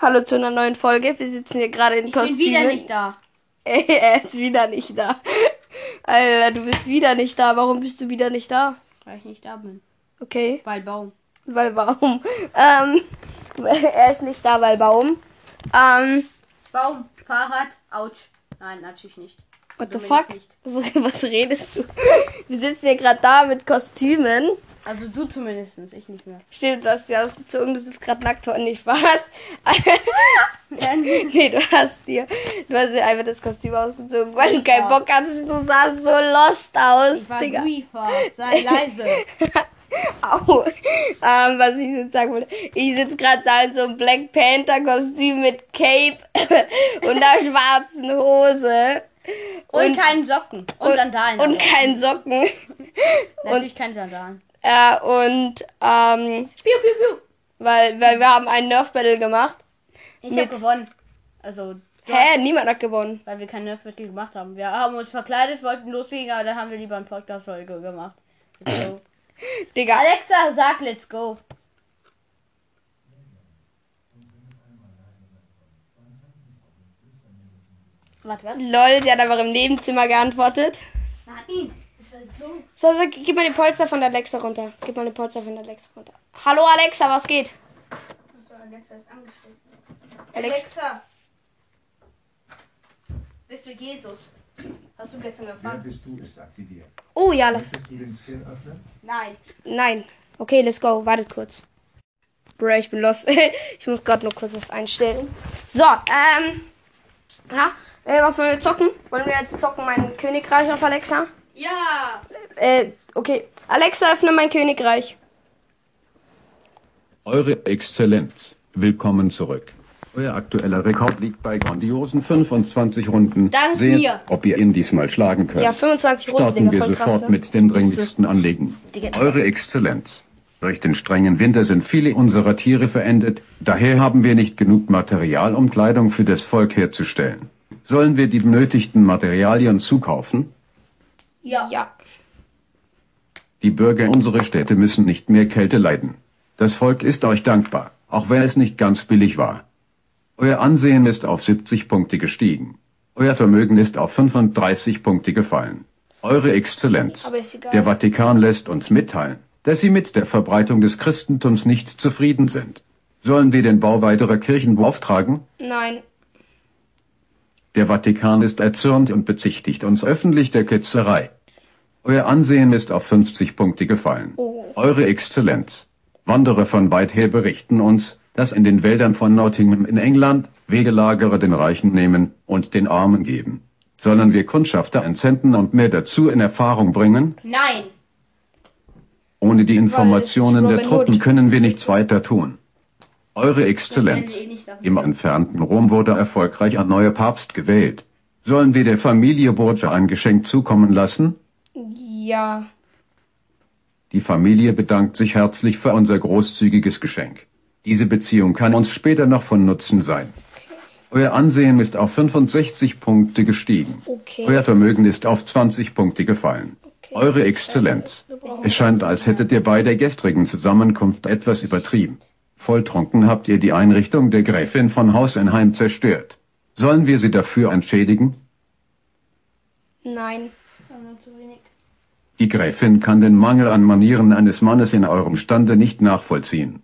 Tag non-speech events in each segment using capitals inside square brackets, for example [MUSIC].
Hallo zu einer neuen Folge. Wir sitzen hier gerade in Ich bin Kostümen. wieder nicht da. [LAUGHS] er ist wieder nicht da. Alter, du bist wieder nicht da. Warum bist du wieder nicht da? Weil ich nicht da bin. Okay, Weil Baum. weil warum? [LAUGHS] Ähm, [LAUGHS] er ist nicht da, weil warum? Ähm, Baum, Fahrrad, Autsch. Nein, natürlich nicht. what the bin fuck? ich was redest du? Wir sitzen hier gerade da mit Kostümen. Also du zumindest, ich nicht mehr. Stimmt, du hast dir ausgezogen, du sitzt gerade nackt und nicht was? [LAUGHS] nee, du hast dir, du hast dir einfach das Kostüm ausgezogen, weil du keinen Bock hattest. Du sahst so lost aus, Ich war Digga. Briefer. Sei leise. [LAUGHS] Au. Ähm, was ich jetzt sagen wollte. Ich sitze gerade da in so einem Black Panther Kostüm mit Cape [LAUGHS] und einer schwarzen Hose. Und, Und- keinen Socken. Und, Sandalen. Und keinen Socken. Natürlich keine Sandalen. Äh, und, ähm, Piu, piu, piu. weil, weil wir haben ein Nerf Battle gemacht. Ich Mit- hab gewonnen. Also, Hä? Niemand hat gewonnen. weil wir kein Nerf Battle gemacht haben. Wir haben uns verkleidet, wollten loslegen, aber dann haben wir lieber eine Podcast-Folge gemacht. Let's go. [LAUGHS] Digga. Alexa, sag let's go. Warte, was? Lol, sie hat einfach im Nebenzimmer geantwortet. Nein, so. So, gib mal den Polster von der Alexa runter. Gib mal den Polster von der Alexa runter. Hallo Alexa, was geht? Achso, Alexa ist angestellt. Alex- Alexa. Bist du Jesus? Hast du gestern Wer gefragt? bist du ist aktiviert. Oh ja, lass. Möchtest du den Skill öffnen? Nein. Nein. Okay, let's go. Wartet kurz. Bro, ich bin lost. [LAUGHS] ich muss gerade nur kurz was einstellen. So, ähm. Ja, äh, was wollen wir zocken? Wollen wir jetzt zocken mein Königreich auf Alexa? Ja. Äh, okay. Alexa, öffne mein Königreich. Eure Exzellenz, willkommen zurück. Euer aktueller Rekord liegt bei grandiosen 25 Runden. Dank Seht, mir. ob ihr ihn diesmal schlagen könnt. Ja, 25 Runden, Starten Digga, wir voll krass, sofort ne? mit den dringlichsten Anliegen. Eure Exzellenz. Durch den strengen Winter sind viele unserer Tiere verendet, daher haben wir nicht genug Material, um Kleidung für das Volk herzustellen. Sollen wir die benötigten Materialien zukaufen? Ja. Ja. Die Bürger unserer Städte müssen nicht mehr Kälte leiden. Das Volk ist euch dankbar, auch wenn es nicht ganz billig war. Euer Ansehen ist auf 70 Punkte gestiegen. Euer Vermögen ist auf 35 Punkte gefallen. Eure Exzellenz. Der Vatikan lässt uns mitteilen, dass sie mit der Verbreitung des Christentums nicht zufrieden sind. Sollen wir den Bau weiterer Kirchen beauftragen? Nein. Der Vatikan ist erzürnt und bezichtigt uns öffentlich der Ketzerei. Euer Ansehen ist auf 50 Punkte gefallen. Oh. Eure Exzellenz. Wanderer von weit her berichten uns, dass in den Wäldern von Nottingham in England Wegelagerer den Reichen nehmen und den Armen geben. Sollen wir Kundschafter entsenden und mehr dazu in Erfahrung bringen? Nein. Ohne die Informationen der Truppen Hood. können wir nichts weiter tun. Eure Exzellenz. Im entfernten Rom wurde erfolgreich ein neuer Papst gewählt. Sollen wir der Familie Borgia ein Geschenk zukommen lassen? Ja. Die Familie bedankt sich herzlich für unser großzügiges Geschenk. Diese Beziehung kann uns später noch von Nutzen sein. Euer Ansehen ist auf 65 Punkte gestiegen. Okay. Euer Vermögen ist auf 20 Punkte gefallen. Eure Exzellenz. Es scheint, als hättet ihr bei der gestrigen Zusammenkunft etwas übertrieben. Volltrunken habt ihr die Einrichtung der Gräfin von Hausenheim zerstört. Sollen wir sie dafür entschädigen? Nein. Die Gräfin kann den Mangel an Manieren eines Mannes in eurem Stande nicht nachvollziehen.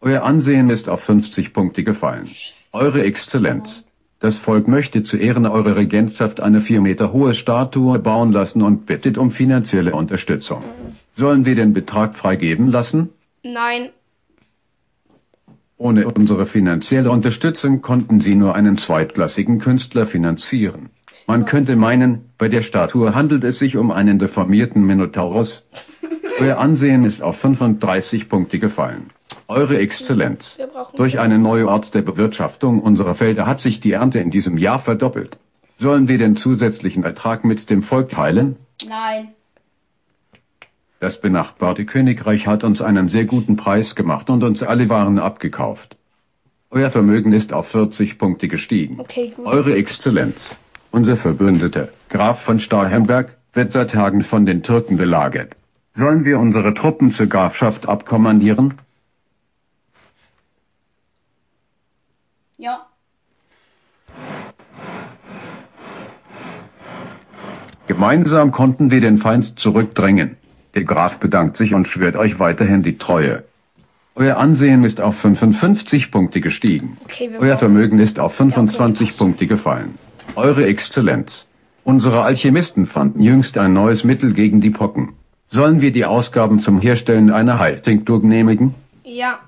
Euer Ansehen ist auf 50 Punkte gefallen. Eure Exzellenz. Das Volk möchte zu Ehren eurer Regentschaft eine vier Meter hohe Statue bauen lassen und bittet um finanzielle Unterstützung. Sollen wir den Betrag freigeben lassen? Nein. Ohne unsere finanzielle Unterstützung konnten sie nur einen zweitklassigen Künstler finanzieren. Man könnte meinen, bei der Statue handelt es sich um einen deformierten Minotaurus. Euer Ansehen ist auf 35 Punkte gefallen. Eure Exzellenz. Durch eine neue Art der Bewirtschaftung unserer Felder hat sich die Ernte in diesem Jahr verdoppelt. Sollen wir den zusätzlichen Ertrag mit dem Volk teilen? Nein. Das benachbarte Königreich hat uns einen sehr guten Preis gemacht und uns alle Waren abgekauft. Euer Vermögen ist auf 40 Punkte gestiegen. Okay, gut. Eure Exzellenz, unser Verbündeter, Graf von Starhemberg, wird seit Tagen von den Türken belagert. Sollen wir unsere Truppen zur Grafschaft abkommandieren? Ja. Gemeinsam konnten wir den Feind zurückdrängen. Der Graf bedankt sich und schwört euch weiterhin die Treue. Euer Ansehen ist auf 55 Punkte gestiegen. Okay, Euer Vermögen ist auf 25 Punkte gefallen. Eure Exzellenz. Unsere Alchemisten fanden jüngst ein neues Mittel gegen die Pocken. Sollen wir die Ausgaben zum Herstellen einer Heiltinktur genehmigen? Ja.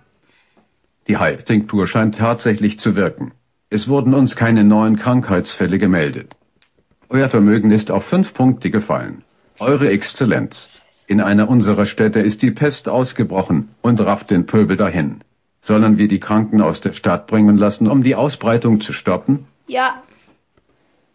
Die Heiltinktur scheint tatsächlich zu wirken. Es wurden uns keine neuen Krankheitsfälle gemeldet. Euer Vermögen ist auf fünf Punkte gefallen. Eure Exzellenz. In einer unserer Städte ist die Pest ausgebrochen und rafft den Pöbel dahin. Sollen wir die Kranken aus der Stadt bringen lassen, um die Ausbreitung zu stoppen? Ja.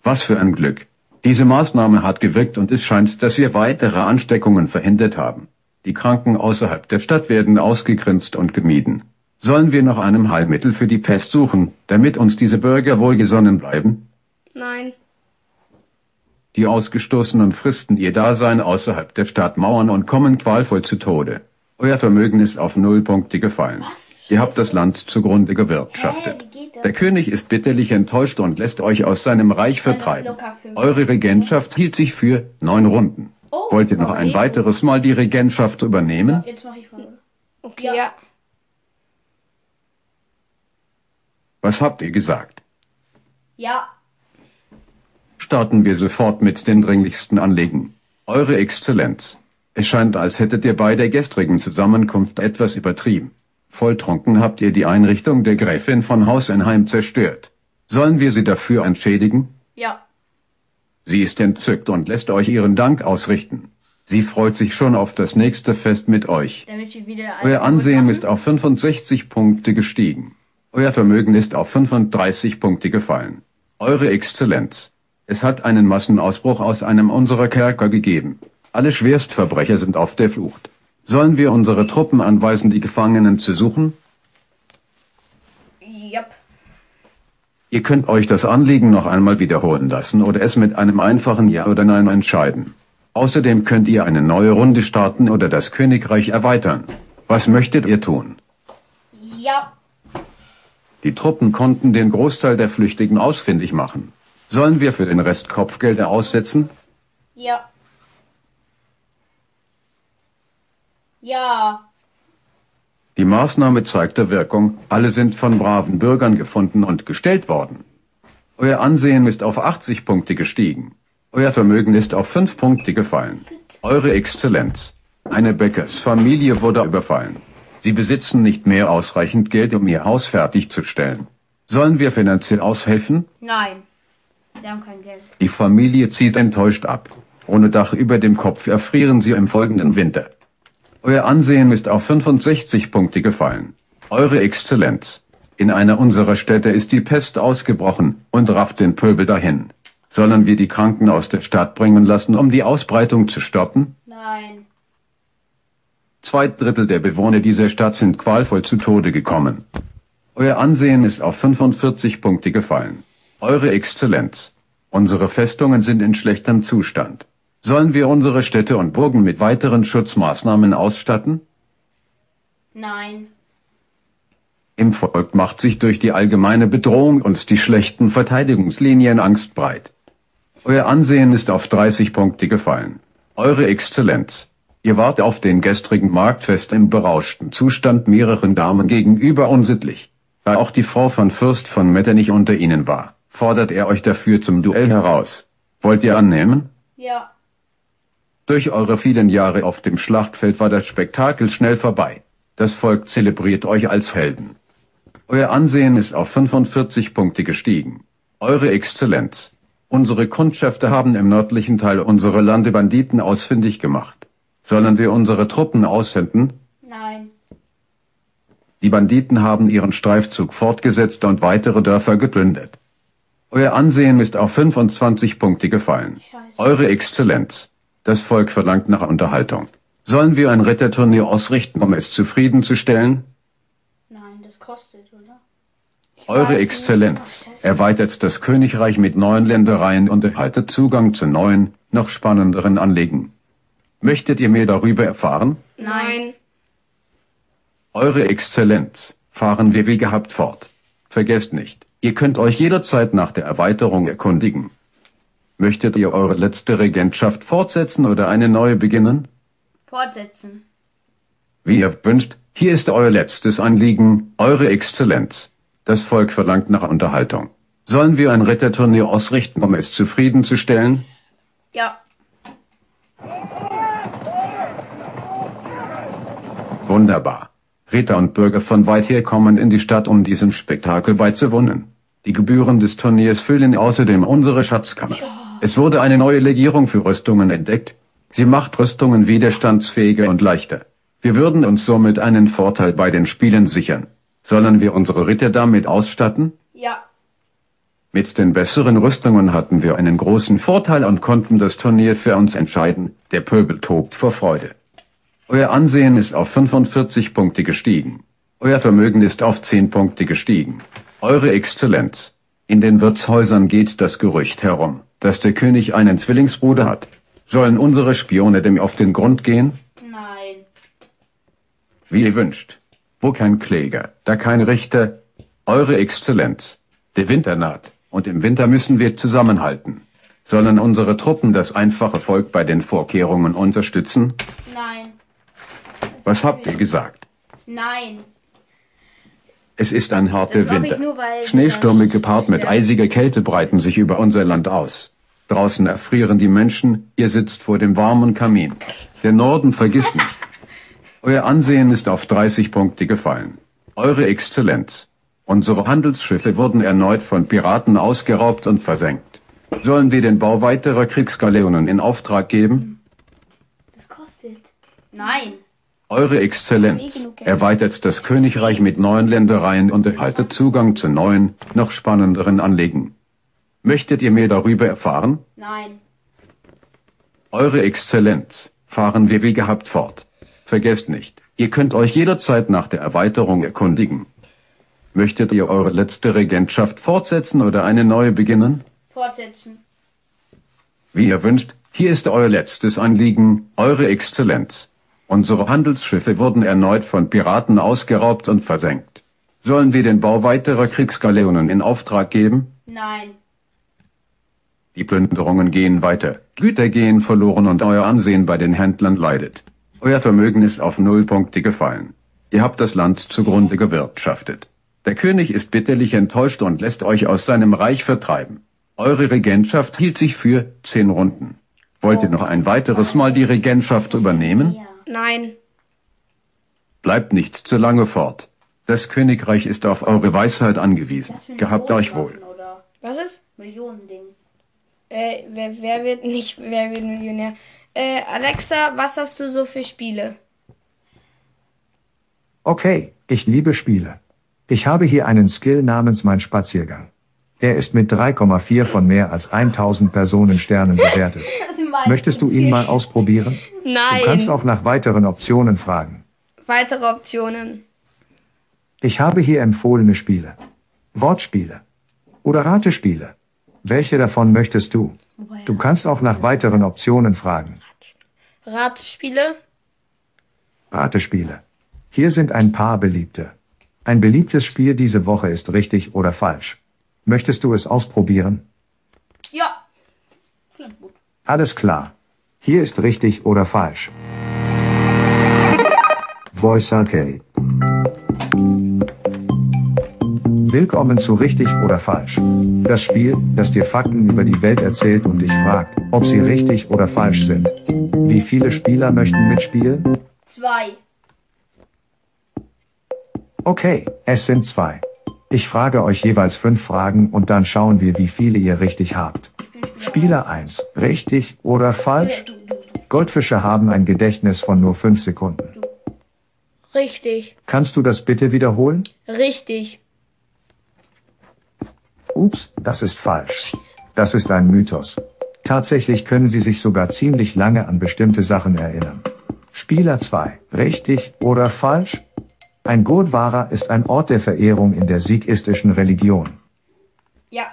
Was für ein Glück. Diese Maßnahme hat gewirkt und es scheint, dass wir weitere Ansteckungen verhindert haben. Die Kranken außerhalb der Stadt werden ausgegrenzt und gemieden. Sollen wir nach einem Heilmittel für die Pest suchen, damit uns diese Bürger wohlgesonnen bleiben? Nein. Die Ausgestoßenen fristen ihr Dasein außerhalb der Stadtmauern und kommen qualvoll zu Tode. Euer Vermögen ist auf null Punkte gefallen. Ihr habt das Land zugrunde gewirtschaftet. Das? Der König ist bitterlich enttäuscht und lässt euch aus seinem Reich vertreiben. Eure Regentschaft hielt sich für neun Runden. Oh, Wollt ihr noch ein weiteres Mal die Regentschaft übernehmen? Jetzt mache ich mal. Okay, ja. Was habt ihr gesagt? Ja. Starten wir sofort mit den dringlichsten Anliegen. Eure Exzellenz. Es scheint, als hättet ihr bei der gestrigen Zusammenkunft etwas übertrieben. Volltrunken habt ihr die Einrichtung der Gräfin von Hausenheim zerstört. Sollen wir sie dafür entschädigen? Ja. Sie ist entzückt und lässt euch ihren Dank ausrichten. Sie freut sich schon auf das nächste Fest mit euch. Euer Ansehen ist auf 65 Punkte gestiegen. Euer Vermögen ist auf 35 Punkte gefallen. Eure Exzellenz. Es hat einen Massenausbruch aus einem unserer Kerker gegeben. Alle Schwerstverbrecher sind auf der Flucht. Sollen wir unsere Truppen anweisen, die Gefangenen zu suchen? Yep. Ihr könnt euch das Anliegen noch einmal wiederholen lassen oder es mit einem einfachen Ja oder Nein entscheiden. Außerdem könnt ihr eine neue Runde starten oder das Königreich erweitern. Was möchtet ihr tun? Ja. Die Truppen konnten den Großteil der Flüchtigen ausfindig machen. Sollen wir für den Rest Kopfgelder aussetzen? Ja. Ja. Die Maßnahme zeigte Wirkung. Alle sind von braven Bürgern gefunden und gestellt worden. Euer Ansehen ist auf 80 Punkte gestiegen. Euer Vermögen ist auf 5 Punkte gefallen. Eure Exzellenz. Eine Bäckersfamilie wurde überfallen. Sie besitzen nicht mehr ausreichend Geld, um ihr Haus fertigzustellen. Sollen wir finanziell aushelfen? Nein. Wir haben kein Geld. Die Familie zieht enttäuscht ab. Ohne Dach über dem Kopf erfrieren sie im folgenden Winter. Euer Ansehen ist auf 65 Punkte gefallen. Eure Exzellenz. In einer unserer Städte ist die Pest ausgebrochen und rafft den Pöbel dahin. Sollen wir die Kranken aus der Stadt bringen lassen, um die Ausbreitung zu stoppen? Nein. Zwei Drittel der Bewohner dieser Stadt sind qualvoll zu Tode gekommen. Euer Ansehen ist auf 45 Punkte gefallen. Eure Exzellenz. Unsere Festungen sind in schlechtem Zustand. Sollen wir unsere Städte und Burgen mit weiteren Schutzmaßnahmen ausstatten? Nein. Im Volk macht sich durch die allgemeine Bedrohung und die schlechten Verteidigungslinien Angst breit. Euer Ansehen ist auf 30 Punkte gefallen. Eure Exzellenz. Ihr wart auf den gestrigen Marktfest im berauschten Zustand mehreren Damen gegenüber unsittlich. Da auch die Frau von Fürst von Metternich unter ihnen war, fordert er euch dafür zum Duell heraus. Wollt ihr annehmen? Ja. Durch eure vielen Jahre auf dem Schlachtfeld war das Spektakel schnell vorbei. Das Volk zelebriert euch als Helden. Euer Ansehen ist auf 45 Punkte gestiegen. Eure Exzellenz. Unsere Kundschafter haben im nördlichen Teil unsere Lande Banditen ausfindig gemacht. Sollen wir unsere Truppen aussenden? Nein. Die Banditen haben ihren Streifzug fortgesetzt und weitere Dörfer geplündert. Euer Ansehen ist auf 25 Punkte gefallen. Scheiße. Eure Exzellenz. Das Volk verlangt nach Unterhaltung. Sollen wir ein Ritterturnier ausrichten, um es zufriedenzustellen? Nein, das kostet, oder? Eure weiß Exzellenz nicht. erweitert das Königreich mit neuen Ländereien und erhaltet Zugang zu neuen, noch spannenderen Anliegen. Möchtet ihr mehr darüber erfahren? Nein. Eure Exzellenz, fahren wir wie gehabt fort. Vergesst nicht, ihr könnt euch jederzeit nach der Erweiterung erkundigen. Möchtet ihr eure letzte Regentschaft fortsetzen oder eine neue beginnen? Fortsetzen. Wie ihr wünscht, hier ist euer letztes Anliegen, Eure Exzellenz. Das Volk verlangt nach Unterhaltung. Sollen wir ein Ritterturnier ausrichten, um es zufriedenzustellen? Ja. Wunderbar. Ritter und Bürger von weit her kommen in die Stadt, um diesem Spektakel beizuwohnen. Die Gebühren des Turniers füllen außerdem unsere Schatzkammer. Es wurde eine neue Legierung für Rüstungen entdeckt. Sie macht Rüstungen widerstandsfähiger und leichter. Wir würden uns somit einen Vorteil bei den Spielen sichern. Sollen wir unsere Ritter damit ausstatten? Ja. Mit den besseren Rüstungen hatten wir einen großen Vorteil und konnten das Turnier für uns entscheiden. Der Pöbel tobt vor Freude. Euer Ansehen ist auf 45 Punkte gestiegen. Euer Vermögen ist auf 10 Punkte gestiegen. Eure Exzellenz. In den Wirtshäusern geht das Gerücht herum, dass der König einen Zwillingsbruder hat. Sollen unsere Spione dem auf den Grund gehen? Nein. Wie ihr wünscht. Wo kein Kläger, da kein Richter. Eure Exzellenz. Der Winter naht, und im Winter müssen wir zusammenhalten. Sollen unsere Truppen das einfache Volk bei den Vorkehrungen unterstützen? Nein. Was habt ihr gesagt? Nein. Es ist ein harter Winter. nur, Schneestürme gepaart mit eisiger Kälte breiten sich über unser Land aus. Draußen erfrieren die Menschen, ihr sitzt vor dem warmen Kamin. Der Norden vergisst nicht. [LAUGHS] Euer Ansehen ist auf 30 Punkte gefallen. Eure Exzellenz. Unsere Handelsschiffe wurden erneut von Piraten ausgeraubt und versenkt. Sollen wir den Bau weiterer Kriegsgaleonen in Auftrag geben? Das kostet. Nein. Eure Exzellenz erweitert das Königreich mit neuen Ländereien und erhaltet Zugang zu neuen, noch spannenderen Anliegen. Möchtet ihr mehr darüber erfahren? Nein. Eure Exzellenz, fahren wir wie gehabt fort. Vergesst nicht, ihr könnt euch jederzeit nach der Erweiterung erkundigen. Möchtet ihr eure letzte Regentschaft fortsetzen oder eine neue beginnen? Fortsetzen. Wie ihr wünscht, hier ist euer letztes Anliegen, Eure Exzellenz. Unsere Handelsschiffe wurden erneut von Piraten ausgeraubt und versenkt. Sollen wir den Bau weiterer Kriegsgaleonen in Auftrag geben? Nein. Die Plünderungen gehen weiter, Güter gehen verloren und euer Ansehen bei den Händlern leidet. Euer Vermögen ist auf null Punkte gefallen. Ihr habt das Land zugrunde gewirtschaftet. Der König ist bitterlich enttäuscht und lässt euch aus seinem Reich vertreiben. Eure Regentschaft hielt sich für zehn Runden. Wollt ihr noch ein weiteres Mal die Regentschaft übernehmen? Nein. Bleibt nicht zu lange fort. Das Königreich ist auf eure Weisheit angewiesen. Gehabt euch wohl. Was ist? Millionending. Äh, wer, wer wird nicht, wer wird Millionär? Äh, Alexa, was hast du so für Spiele? Okay, ich liebe Spiele. Ich habe hier einen Skill namens Mein Spaziergang. Er ist mit 3,4 von mehr als 1000 Personensternen bewertet. [LAUGHS] Möchtest du ihn mal ausprobieren? Nein. Du kannst auch nach weiteren Optionen fragen. Weitere Optionen. Ich habe hier empfohlene Spiele. Wortspiele. Oder Ratespiele. Welche davon möchtest du? Du kannst auch nach weiteren Optionen fragen. Ratespiele. Ratespiele. Hier sind ein paar beliebte. Ein beliebtes Spiel diese Woche ist richtig oder falsch. Möchtest du es ausprobieren? Ja. Alles klar. Hier ist richtig oder falsch. Voice Arcade. Willkommen zu richtig oder falsch. Das Spiel, das dir Fakten über die Welt erzählt und dich fragt, ob sie richtig oder falsch sind. Wie viele Spieler möchten mitspielen? Zwei. Okay, es sind zwei. Ich frage euch jeweils fünf Fragen und dann schauen wir, wie viele ihr richtig habt. Spieler 1, richtig oder falsch? Goldfische haben ein Gedächtnis von nur fünf Sekunden. Richtig. Kannst du das bitte wiederholen? Richtig. Ups, das ist falsch. Das ist ein Mythos. Tatsächlich können sie sich sogar ziemlich lange an bestimmte Sachen erinnern. Spieler 2, richtig oder falsch? Ein Gurdwara ist ein Ort der Verehrung in der sikistischen Religion. Ja.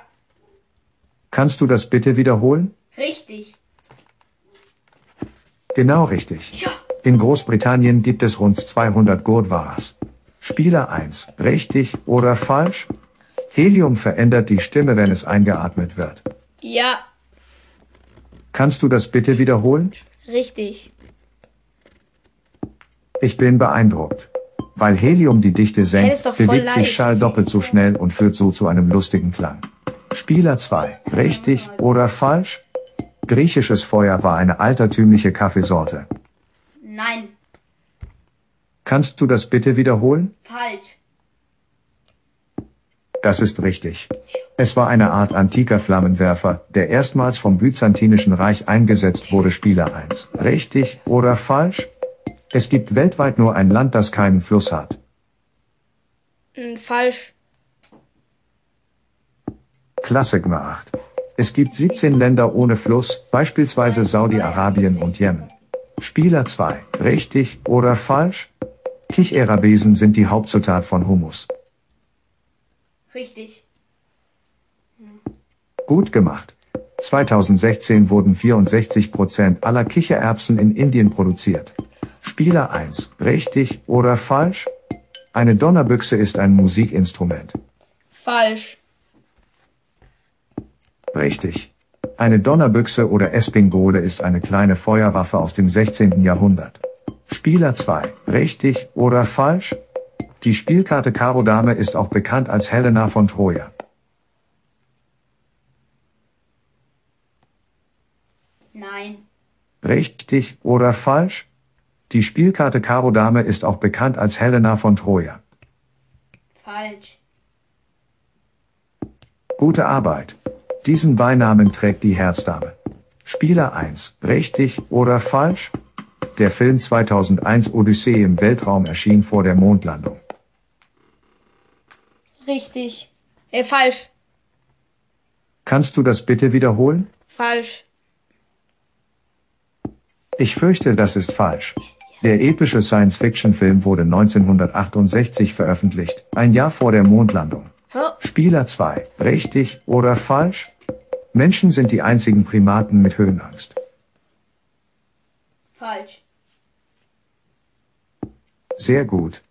Kannst du das bitte wiederholen? Richtig. Genau richtig. Ja. In Großbritannien gibt es rund 200 Gurdwaras. Spieler 1, richtig oder falsch? Helium verändert die Stimme, wenn es eingeatmet wird. Ja, Kannst du das bitte wiederholen? richtig. Ich bin beeindruckt. Weil Helium die Dichte senkt, bewegt sich. Schall doppelt so schnell und führt so zu einem lustigen Klang. Spieler 2. Richtig oder falsch? Griechisches Feuer war eine altertümliche Kaffeesorte. Nein, Kannst du das bitte wiederholen? falsch. Das ist richtig. Es war eine Art antiker Flammenwerfer, der erstmals vom Byzantinischen Reich eingesetzt wurde. Spieler 1. Richtig oder falsch? Es gibt weltweit nur ein Land, das keinen Fluss hat. Hm, falsch. Klasse gemacht. Es gibt 17 Länder ohne Fluss, beispielsweise Saudi-Arabien und Jemen. Spieler 2. Richtig oder falsch? Kichererbesen sind die Hauptzutat von Hummus. Richtig. Gut gemacht. 2016 wurden 64% aller Kichererbsen in Indien produziert. Spieler 1. Richtig oder falsch? Eine Donnerbüchse ist ein Musikinstrument. Falsch. Richtig. Eine Donnerbüchse oder Espingode ist eine kleine Feuerwaffe aus dem 16. Jahrhundert. Spieler 2. Richtig oder falsch? Die Spielkarte Karo Dame ist auch bekannt als Helena von Troja. Nein. Richtig oder falsch? Die Spielkarte Karo Dame ist auch bekannt als Helena von Troja. Falsch. Gute Arbeit. Diesen Beinamen trägt die Herzdame. Spieler 1. Richtig oder falsch? Der Film 2001 Odyssee im Weltraum erschien vor der Mondlandung. Richtig. Äh, falsch. Kannst du das bitte wiederholen? Falsch. Ich fürchte, das ist falsch. Der epische Science-Fiction-Film wurde 1968 veröffentlicht, ein Jahr vor der Mondlandung. Spieler 2. Richtig oder falsch? Menschen sind die einzigen Primaten mit Höhenangst. Falsch. Sehr gut.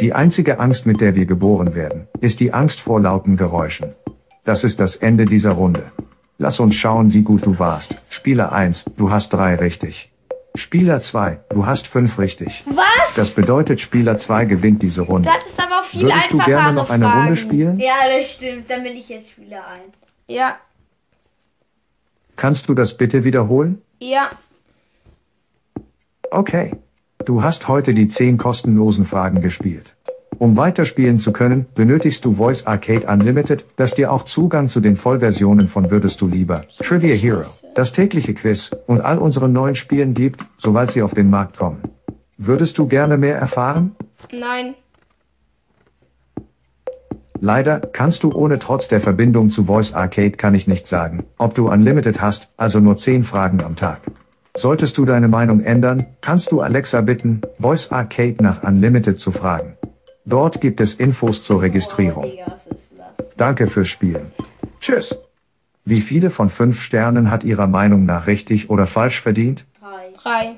Die einzige Angst, mit der wir geboren werden, ist die Angst vor lauten Geräuschen. Das ist das Ende dieser Runde. Lass uns schauen, wie gut du warst. Spieler 1, du hast drei richtig. Spieler 2, du hast fünf richtig. Was? Das bedeutet, Spieler 2 gewinnt diese Runde. Du hattest aber auch viel Würdest du einfachere gerne noch eine Fragen. Runde spielen? Ja, das stimmt. Dann bin ich jetzt Spieler 1. Ja. Kannst du das bitte wiederholen? Ja. Okay. Du hast heute die 10 kostenlosen Fragen gespielt. Um weiterspielen zu können, benötigst du Voice Arcade Unlimited, das dir auch Zugang zu den Vollversionen von Würdest du lieber, Trivia Hero, das tägliche Quiz und all unseren neuen Spielen gibt, sobald sie auf den Markt kommen. Würdest du gerne mehr erfahren? Nein. Leider kannst du ohne trotz der Verbindung zu Voice Arcade kann ich nicht sagen, ob du Unlimited hast, also nur 10 Fragen am Tag. Solltest du deine Meinung ändern, kannst du Alexa bitten, Voice Arcade nach Unlimited zu fragen. Dort gibt es Infos zur Registrierung. Das? Danke fürs Spielen. Tschüss. Wie viele von fünf Sternen hat Ihrer Meinung nach richtig oder falsch verdient? Drei. Drei.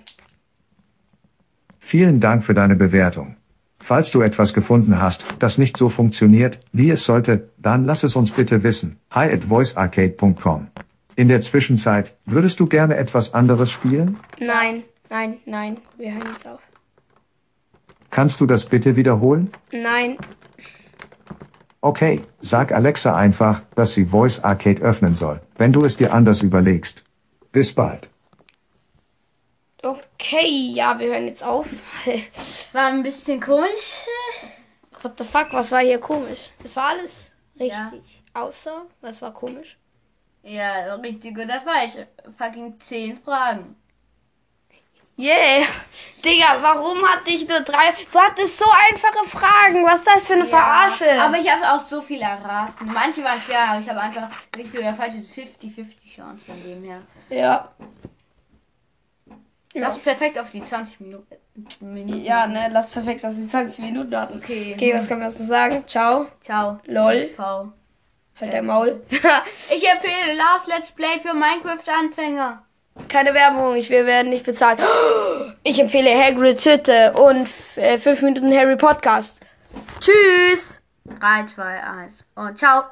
Vielen Dank für deine Bewertung. Falls du etwas gefunden hast, das nicht so funktioniert, wie es sollte, dann lass es uns bitte wissen. Hi at voicearcade.com. In der Zwischenzeit, würdest du gerne etwas anderes spielen? Nein. Nein. Nein. Wir hören jetzt auf. Kannst du das bitte wiederholen? Nein. Okay, sag Alexa einfach, dass sie Voice Arcade öffnen soll, wenn du es dir anders überlegst. Bis bald. Okay, ja, wir hören jetzt auf. [LAUGHS] War ein bisschen komisch. What the fuck, was war hier komisch? Es war alles richtig. Außer, was war komisch? Ja, richtig oder falsch. Fucking 10 Fragen. Yeah. [LAUGHS] Digga, warum hatte ich nur drei? Du hattest so einfache Fragen. Was ist das für eine Verarsche? Aber ich habe auch so viel erraten. Manche waren schwer, aber ich habe einfach richtig oder falsch ist 50-50 Chance von dem her. ja. Das ist perfekt auf die 20 Minuten. Minuten. Ja, ne, lass perfekt aus den 20 Minuten hatten. Okay. Okay, was können wir jetzt noch sagen? Ciao. Ciao. Lol. V. Halt dein Maul. [LAUGHS] Ich empfehle Last Let's Play für Minecraft-Anfänger. Keine Werbung, ich, wir werden nicht bezahlt. [GASPS] Ich empfehle Hagrid's Hütte und äh, 5 Minuten Harry Podcast. Tschüss. 3, 2, 1 und ciao.